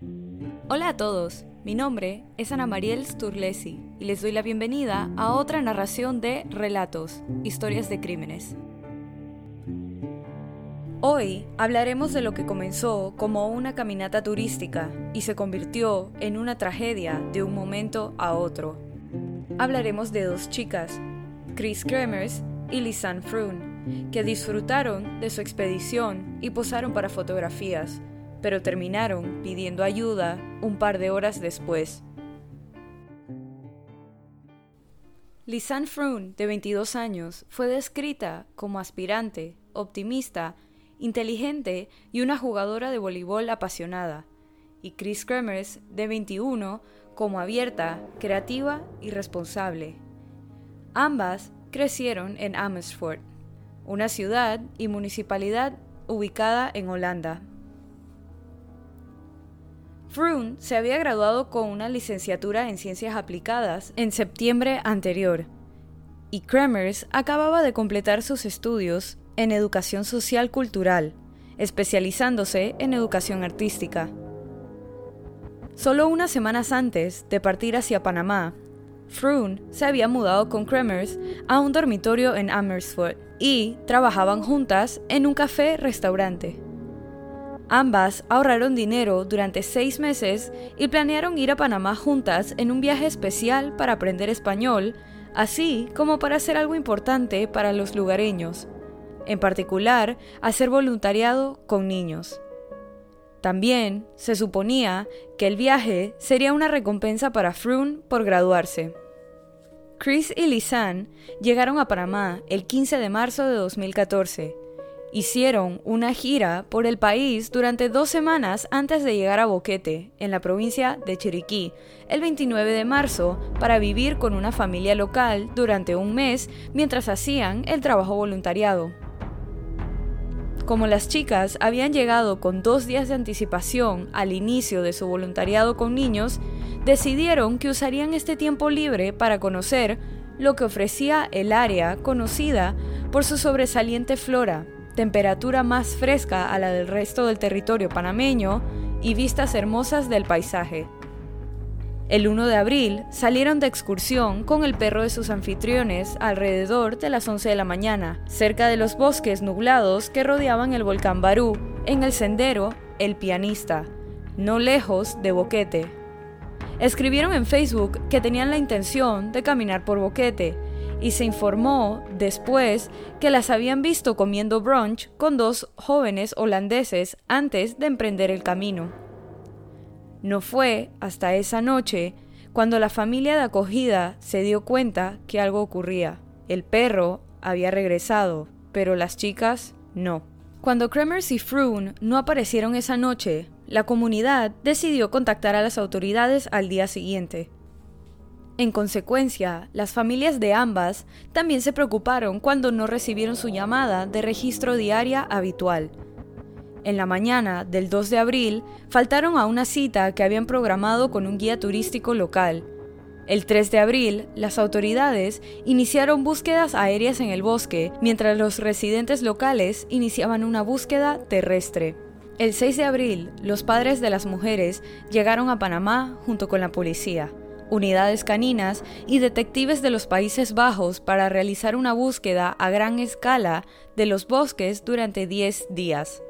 Hola a todos, mi nombre es Ana Mariel Sturlesi y les doy la bienvenida a otra narración de Relatos, Historias de Crímenes. Hoy hablaremos de lo que comenzó como una caminata turística y se convirtió en una tragedia de un momento a otro. Hablaremos de dos chicas, Chris Kremers y Lisanne Froon, que disfrutaron de su expedición y posaron para fotografías, pero terminaron pidiendo ayuda un par de horas después. Lisanne Froon, de 22 años, fue descrita como aspirante, optimista, inteligente y una jugadora de voleibol apasionada, y Chris Kremers, de 21, como abierta, creativa y responsable. Ambas crecieron en Amersfoort, una ciudad y municipalidad ubicada en Holanda. Froon se había graduado con una licenciatura en Ciencias Aplicadas en septiembre anterior, y Kremers acababa de completar sus estudios en Educación Social Cultural, especializándose en Educación Artística. Solo unas semanas antes de partir hacia Panamá, Froon se había mudado con Kremers a un dormitorio en Amersfoort y trabajaban juntas en un café-restaurante. Ambas ahorraron dinero durante seis meses y planearon ir a Panamá juntas en un viaje especial para aprender español, así como para hacer algo importante para los lugareños, en particular hacer voluntariado con niños. También se suponía que el viaje sería una recompensa para Froon por graduarse. Chris y Lisanne llegaron a Panamá el 15 de marzo de 2014 Hicieron una gira por el país durante dos semanas antes de llegar a Boquete, en la provincia de Chiriquí, el 29 de marzo, para vivir con una familia local durante un mes mientras hacían el trabajo voluntariado. Como las chicas habían llegado con dos días de anticipación al inicio de su voluntariado con niños, decidieron que usarían este tiempo libre para conocer lo que ofrecía el área conocida por su sobresaliente flora temperatura más fresca a la del resto del territorio panameño y vistas hermosas del paisaje. El 1 de abril salieron de excursión con el perro de sus anfitriones alrededor de las 11 de la mañana, cerca de los bosques nublados que rodeaban el volcán Barú, en el sendero El Pianista, no lejos de Boquete. Escribieron en Facebook que tenían la intención de caminar por Boquete y se informó después que las habían visto comiendo brunch con dos jóvenes holandeses antes de emprender el camino. No fue hasta esa noche cuando la familia de acogida se dio cuenta que algo ocurría. El perro había regresado, pero las chicas no. Cuando Kremers y Froon no aparecieron esa noche, la comunidad decidió contactar a las autoridades al día siguiente. En consecuencia, las familias de ambas también se preocuparon cuando no recibieron su llamada de registro diaria habitual. En la mañana del 2 de abril faltaron a una cita que habían programado con un guía turístico local. El 3 de abril, las autoridades iniciaron búsquedas aéreas en el bosque, mientras los residentes locales iniciaban una búsqueda terrestre. El 6 de abril, los padres de las mujeres llegaron a Panamá junto con la policía unidades caninas y detectives de los Países Bajos para realizar una búsqueda a gran escala de los bosques durante 10 días.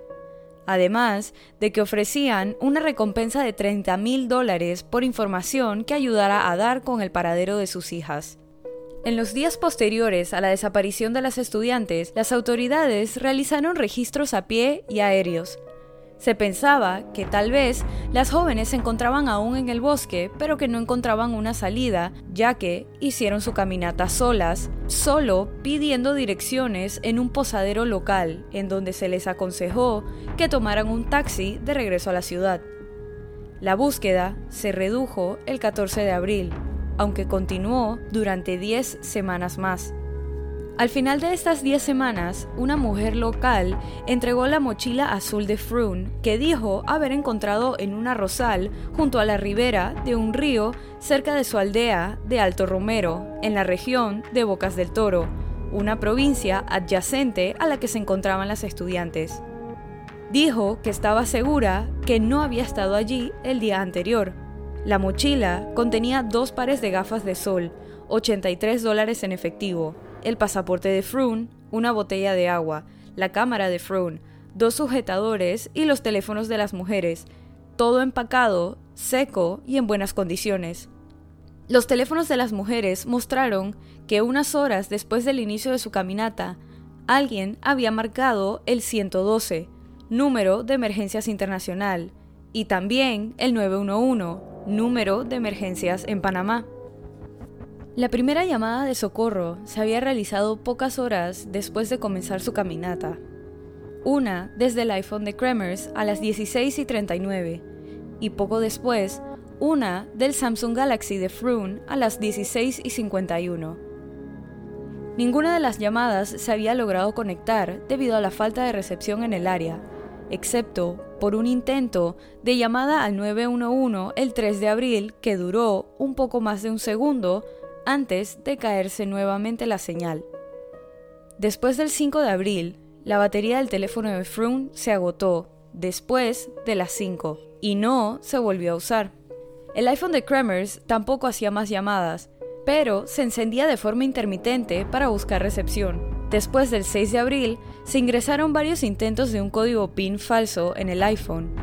Además de que ofrecían una recompensa de 30 mil dólares por información que ayudara a dar con el paradero de sus hijas. En los días posteriores a la desaparición de las estudiantes, las autoridades realizaron registros a pie y aéreos, se pensaba que tal vez las jóvenes se encontraban aún en el bosque, pero que no encontraban una salida, ya que hicieron su caminata solas, solo pidiendo direcciones en un posadero local, en donde se les aconsejó que tomaran un taxi de regreso a la ciudad. La búsqueda se redujo el 14 de abril, aunque continuó durante 10 semanas más. Al final de estas 10 semanas, una mujer local entregó la mochila azul de Froon, que dijo haber encontrado en una rosal junto a la ribera de un río cerca de su aldea de Alto Romero, en la región de Bocas del Toro, una provincia adyacente a la que se encontraban las estudiantes. Dijo que estaba segura que no había estado allí el día anterior. La mochila contenía dos pares de gafas de sol, 83 dólares en efectivo, el pasaporte de Froon, una botella de agua, la cámara de Froon, dos sujetadores y los teléfonos de las mujeres, todo empacado, seco y en buenas condiciones. Los teléfonos de las mujeres mostraron que unas horas después del inicio de su caminata, alguien había marcado el 112, número de emergencias internacional, y también el 911, número de emergencias en Panamá. La primera llamada de socorro se había realizado pocas horas después de comenzar su caminata. Una desde el iPhone de Kremers a las 16 y 39, y poco después, una del Samsung Galaxy de Froon a las 16 y 51. Ninguna de las llamadas se había logrado conectar debido a la falta de recepción en el área, excepto por un intento de llamada al 911 el 3 de abril que duró un poco más de un segundo antes de caerse nuevamente la señal. Después del 5 de abril, la batería del teléfono de Froome se agotó después de las 5 y no se volvió a usar. El iPhone de Kremers tampoco hacía más llamadas, pero se encendía de forma intermitente para buscar recepción. Después del 6 de abril, se ingresaron varios intentos de un código PIN falso en el iPhone,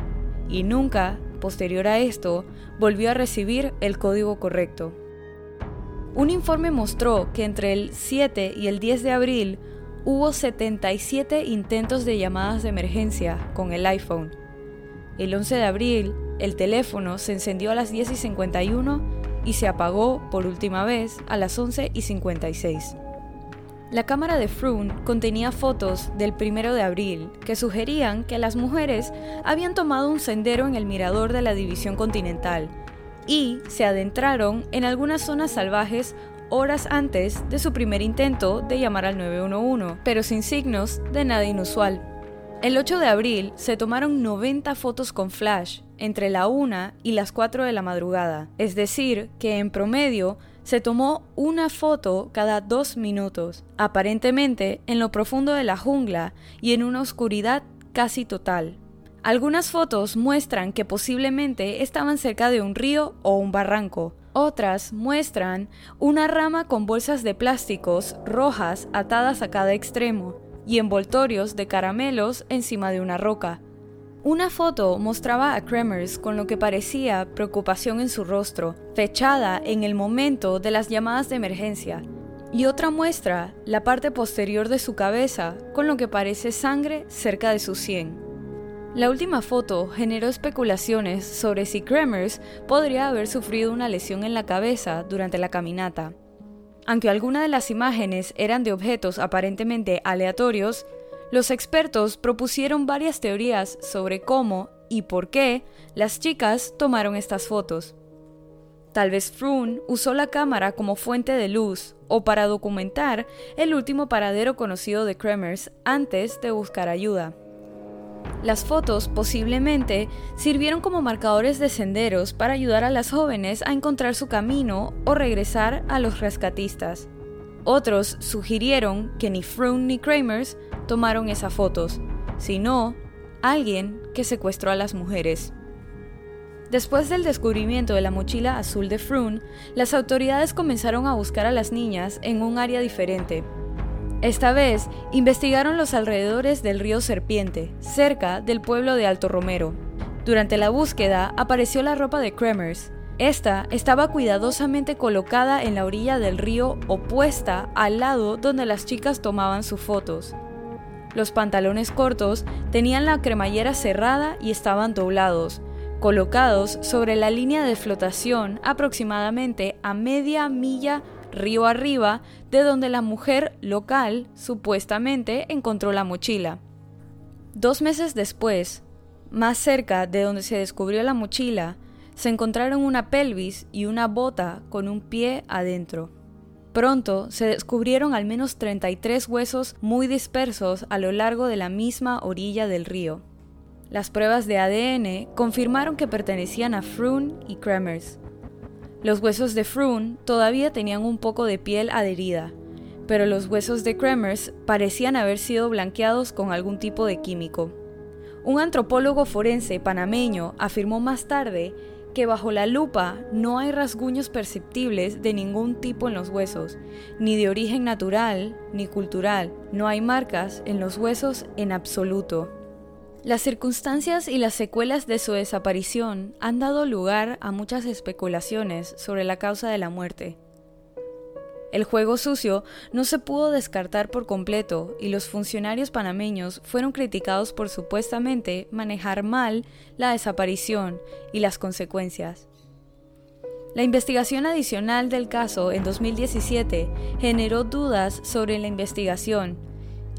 y nunca, posterior a esto, volvió a recibir el código correcto. Un informe mostró que entre el 7 y el 10 de abril hubo 77 intentos de llamadas de emergencia con el iPhone. El 11 de abril, el teléfono se encendió a las 10 y 51 y se apagó por última vez a las 11 y 56. La cámara de Froome contenía fotos del 1 de abril que sugerían que las mujeres habían tomado un sendero en el mirador de la División Continental y se adentraron en algunas zonas salvajes horas antes de su primer intento de llamar al 911, pero sin signos de nada inusual. El 8 de abril se tomaron 90 fotos con flash entre la 1 y las 4 de la madrugada, es decir, que en promedio se tomó una foto cada dos minutos, aparentemente en lo profundo de la jungla y en una oscuridad casi total. Algunas fotos muestran que posiblemente estaban cerca de un río o un barranco. Otras muestran una rama con bolsas de plásticos rojas atadas a cada extremo y envoltorios de caramelos encima de una roca. Una foto mostraba a Kremers con lo que parecía preocupación en su rostro, fechada en el momento de las llamadas de emergencia, y otra muestra la parte posterior de su cabeza con lo que parece sangre cerca de su sien. La última foto generó especulaciones sobre si Kremers podría haber sufrido una lesión en la cabeza durante la caminata. Aunque algunas de las imágenes eran de objetos aparentemente aleatorios, los expertos propusieron varias teorías sobre cómo y por qué las chicas tomaron estas fotos. Tal vez Froome usó la cámara como fuente de luz o para documentar el último paradero conocido de Kremers antes de buscar ayuda. Las fotos posiblemente sirvieron como marcadores de senderos para ayudar a las jóvenes a encontrar su camino o regresar a los rescatistas. Otros sugirieron que ni Froome ni Kremers tomaron esas fotos, sino alguien que secuestró a las mujeres. Después del descubrimiento de la mochila azul de Froome, las autoridades comenzaron a buscar a las niñas en un área diferente. Esta vez investigaron los alrededores del río Serpiente, cerca del pueblo de Alto Romero. Durante la búsqueda apareció la ropa de Kremers. Esta estaba cuidadosamente colocada en la orilla del río opuesta al lado donde las chicas tomaban sus fotos. Los pantalones cortos tenían la cremallera cerrada y estaban doblados, colocados sobre la línea de flotación aproximadamente a media milla río arriba de donde la mujer local supuestamente encontró la mochila. Dos meses después, más cerca de donde se descubrió la mochila, se encontraron una pelvis y una bota con un pie adentro. Pronto se descubrieron al menos 33 huesos muy dispersos a lo largo de la misma orilla del río. Las pruebas de ADN confirmaron que pertenecían a Froome y Kremers. Los huesos de Froome todavía tenían un poco de piel adherida, pero los huesos de Kremers parecían haber sido blanqueados con algún tipo de químico. Un antropólogo forense panameño afirmó más tarde que bajo la lupa no hay rasguños perceptibles de ningún tipo en los huesos, ni de origen natural ni cultural. No hay marcas en los huesos en absoluto. Las circunstancias y las secuelas de su desaparición han dado lugar a muchas especulaciones sobre la causa de la muerte. El juego sucio no se pudo descartar por completo y los funcionarios panameños fueron criticados por supuestamente manejar mal la desaparición y las consecuencias. La investigación adicional del caso en 2017 generó dudas sobre la investigación,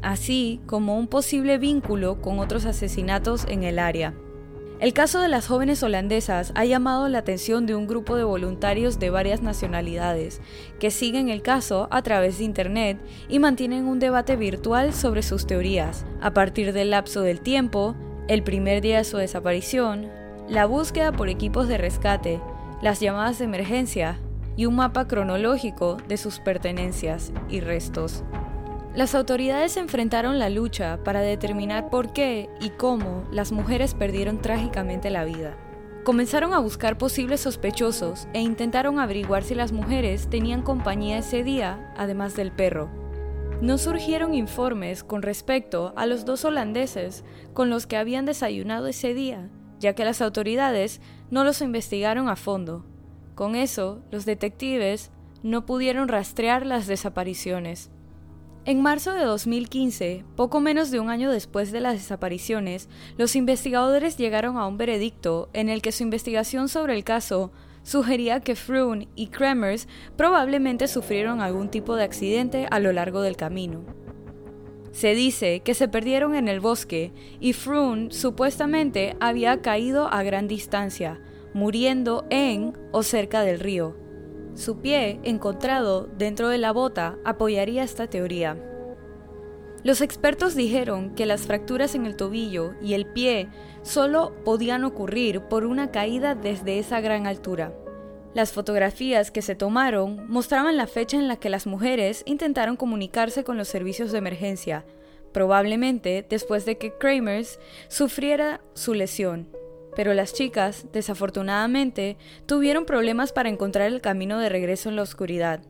así como un posible vínculo con otros asesinatos en el área. El caso de las jóvenes holandesas ha llamado la atención de un grupo de voluntarios de varias nacionalidades, que siguen el caso a través de Internet y mantienen un debate virtual sobre sus teorías, a partir del lapso del tiempo, el primer día de su desaparición, la búsqueda por equipos de rescate, las llamadas de emergencia y un mapa cronológico de sus pertenencias y restos. Las autoridades enfrentaron la lucha para determinar por qué y cómo las mujeres perdieron trágicamente la vida. Comenzaron a buscar posibles sospechosos e intentaron averiguar si las mujeres tenían compañía ese día, además del perro. No surgieron informes con respecto a los dos holandeses con los que habían desayunado ese día, ya que las autoridades no los investigaron a fondo. Con eso, los detectives no pudieron rastrear las desapariciones. En marzo de 2015, poco menos de un año después de las desapariciones, los investigadores llegaron a un veredicto en el que su investigación sobre el caso sugería que Froome y Kremers probablemente sufrieron algún tipo de accidente a lo largo del camino. Se dice que se perdieron en el bosque y Froome supuestamente había caído a gran distancia, muriendo en o cerca del río. Su pie, encontrado dentro de la bota, apoyaría esta teoría. Los expertos dijeron que las fracturas en el tobillo y el pie solo podían ocurrir por una caída desde esa gran altura. Las fotografías que se tomaron mostraban la fecha en la que las mujeres intentaron comunicarse con los servicios de emergencia, probablemente después de que Kramers sufriera su lesión pero las chicas, desafortunadamente, tuvieron problemas para encontrar el camino de regreso en la oscuridad.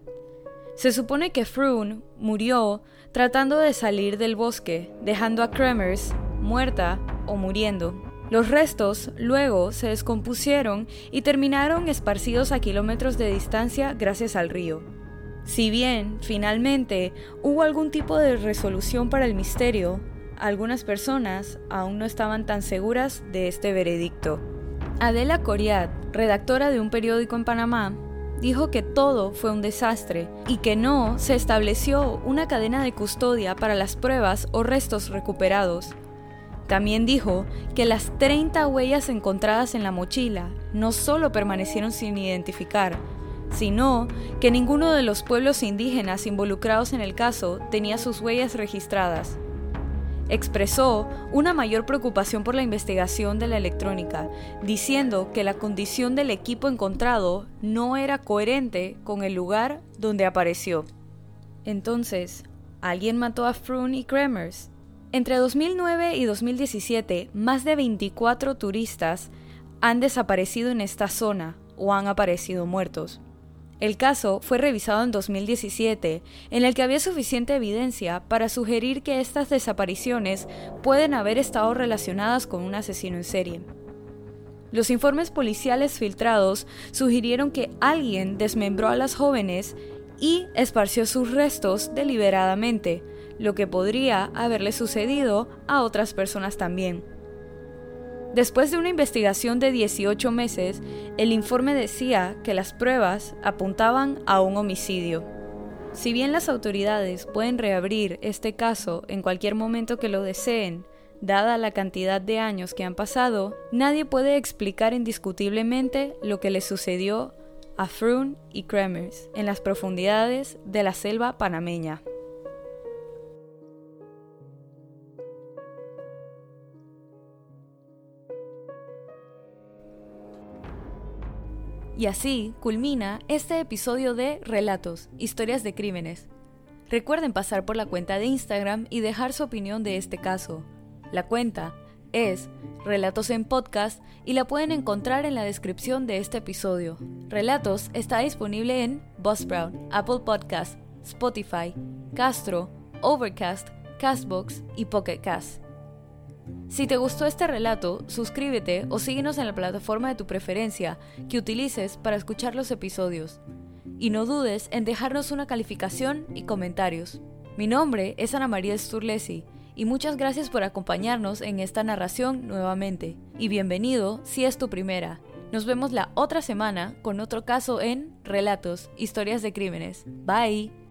Se supone que Froome murió tratando de salir del bosque, dejando a Kremers muerta o muriendo. Los restos luego se descompusieron y terminaron esparcidos a kilómetros de distancia gracias al río. Si bien, finalmente, hubo algún tipo de resolución para el misterio, algunas personas aún no estaban tan seguras de este veredicto. Adela Coriat, redactora de un periódico en Panamá, dijo que todo fue un desastre y que no se estableció una cadena de custodia para las pruebas o restos recuperados. También dijo que las 30 huellas encontradas en la mochila no solo permanecieron sin identificar, sino que ninguno de los pueblos indígenas involucrados en el caso tenía sus huellas registradas expresó una mayor preocupación por la investigación de la electrónica, diciendo que la condición del equipo encontrado no era coherente con el lugar donde apareció. Entonces, ¿alguien mató a Froome y Kremers? Entre 2009 y 2017, más de 24 turistas han desaparecido en esta zona o han aparecido muertos. El caso fue revisado en 2017, en el que había suficiente evidencia para sugerir que estas desapariciones pueden haber estado relacionadas con un asesino en serie. Los informes policiales filtrados sugirieron que alguien desmembró a las jóvenes y esparció sus restos deliberadamente, lo que podría haberle sucedido a otras personas también. Después de una investigación de 18 meses, el informe decía que las pruebas apuntaban a un homicidio. Si bien las autoridades pueden reabrir este caso en cualquier momento que lo deseen, dada la cantidad de años que han pasado, nadie puede explicar indiscutiblemente lo que le sucedió a Froome y Kremers en las profundidades de la selva panameña. Y así culmina este episodio de Relatos, historias de crímenes. Recuerden pasar por la cuenta de Instagram y dejar su opinión de este caso. La cuenta es Relatos en Podcast y la pueden encontrar en la descripción de este episodio. Relatos está disponible en Buzzsprout, Apple Podcast, Spotify, Castro, Overcast, Castbox y Pocket. Si te gustó este relato, suscríbete o síguenos en la plataforma de tu preferencia que utilices para escuchar los episodios. Y no dudes en dejarnos una calificación y comentarios. Mi nombre es Ana María Sturlesi y muchas gracias por acompañarnos en esta narración nuevamente. Y bienvenido si es tu primera. Nos vemos la otra semana con otro caso en Relatos, Historias de Crímenes. Bye.